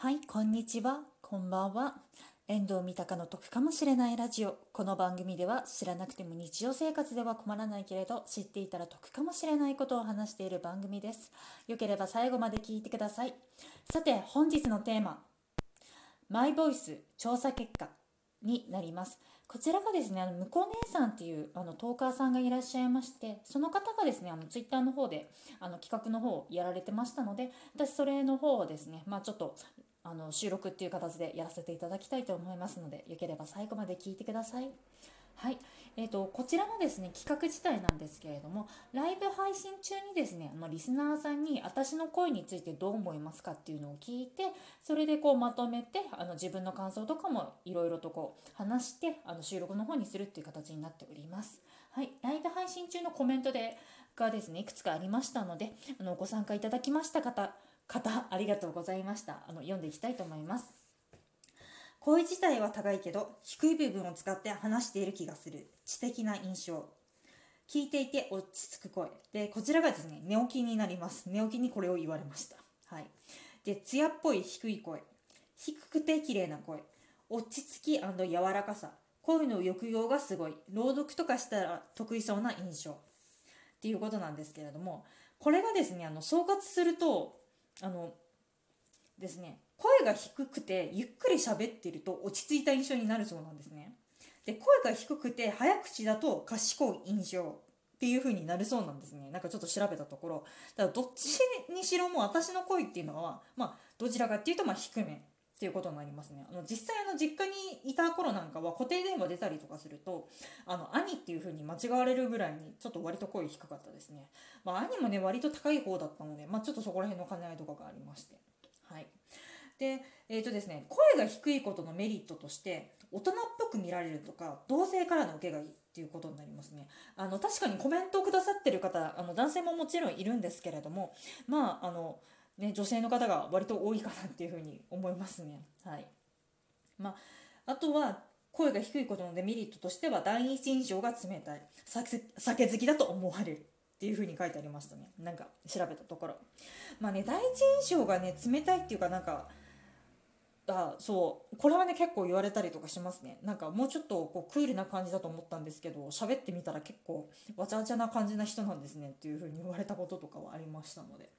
はい、こんにちは、こんばんは。遠藤三鷹の得かもしれないラジオ。この番組では知らなくても日常生活では困らないけれど、知っていたら得かもしれないことを話している番組です。よければ最後まで聞いてください。さて、本日のテーマ、マイボイス調査結果になります。こちらがですね、あの向こう姉さんっていうあのトーカーさんがいらっしゃいまして、その方がですね、あのツイッターの方であの企画の方をやられてましたので、私それの方をですね、まあちょっとあの収録っていう形でやらせていただきたいと思いますので、よければ最後まで聞いてください。はい、えーと、こちらのですね企画自体なんですけれどもライブ配信中にですねあのリスナーさんに私の声についてどう思いますかっていうのを聞いてそれでこうまとめてあの自分の感想とかもいろいろとこう話してあの収録の方にするっていう形になっております。はい、ライブ配信中のコメントでがですねいくつかありましたのであのご参加いただきました方方ありがとうございましたあの読んでいきたいと思います。声自体は高いけど低い部分を使って話している気がする。知的な印象。聞いていて落ち着く声。でこちらがですね寝起きになります。寝起きにこれを言われました。はい。で艶っぽい低い声。低くて綺麗な声。落ち着き柔らかさ。声の抑揚がすごい。朗読とかしたら得意そうな印象。っていうことなんですけれどもこれがですねあの総括するとあのですね声が低くてゆっくり喋ってると落ち着いた印象になるそうなんですね。で声が低くて早口だと賢い印象っていう風になるそうなんですね。なんかちょっと調べたところ。だからどっちにしろも私の声っていうのはまあどちらかっていうとまあ低めっていうことになりますね。あの実際の実家にいた頃なんかは固定電話出たりとかするとあの兄っていう風に間違われるぐらいにちょっと割と声低かったですね。まあ兄もね割と高い方だったのでまあちょっとそこら辺の兼ね合いとかがありまして。はい。で、えーとですね、声が低いことのメリットとして大人っぽく見られるとか同性からの受けがいいっていうことになりますね。あの確かにコメントをくださってる方あの男性ももちろんいるんですけれどもまああの、ね、女性の方が割と多いかなっていうふうに思いますね。はい。まあ、あとは声が低いことのデメリットとしては第一印象が冷たい。酒酒好きだと思われるっていう風に書いてありましたね。なんか調べたところ。まあね第一印象がね冷たいっていうかなんかあそう。これはね結構言われたりとかしますね。なんかもうちょっとこうクールな感じだと思ったんですけど喋ってみたら結構わちゃわちゃな感じな人なんですねっていう風に言われたこととかはありましたので。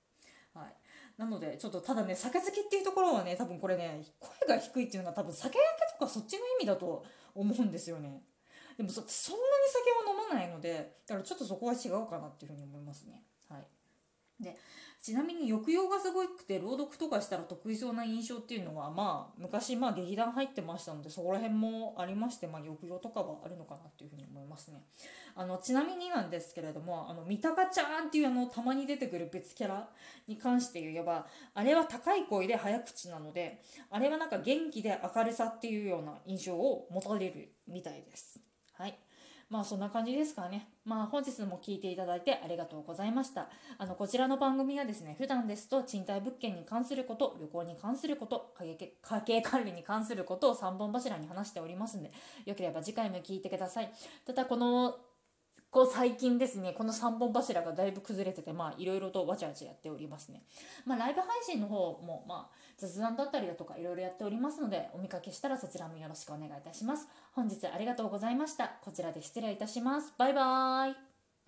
はい。なのでちょっとただね酒好きっていうところはね多分これね声が低いっていうのは多分酒焼けとかそっちの意味だと思うんですよね。でもそそんなに酒は飲まないのでだからちょっとそこは違うかなっていうふうに思いますね。はい。でちなみに抑揚がすごくて朗読とかしたら得意そうな印象っていうのはまあ昔まあ劇団入ってましたのでそこら辺もありまして、まあ、抑揚とかはあるのかなっていうふうに思いますね。あのちなみになんですけれどもあの三鷹ちゃんっていうあのたまに出てくる別キャラに関して言えばあれは高い声で早口なのであれはなんか元気で明るさっていうような印象を持たれるみたいです。はい。まあそんな感じですかね。まあ本日も聞いていただいてありがとうございました。あのこちらの番組はですね、普段ですと賃貸物件に関すること、旅行に関すること、家計家計管理に関することを3本柱に話しておりますので、よければ次回も聞いてください。ただこのこう最近ですね、この3本柱がだいぶ崩れてて、まあいろいろとわちゃわちゃやっておりますね。まあライブ配信の方も、まあ雑談だったりだとかいろいろやっておりますので、お見かけしたらそちらもよろしくお願いいたします。本日ありがとうございました。こちらで失礼いたします。バイバーイ。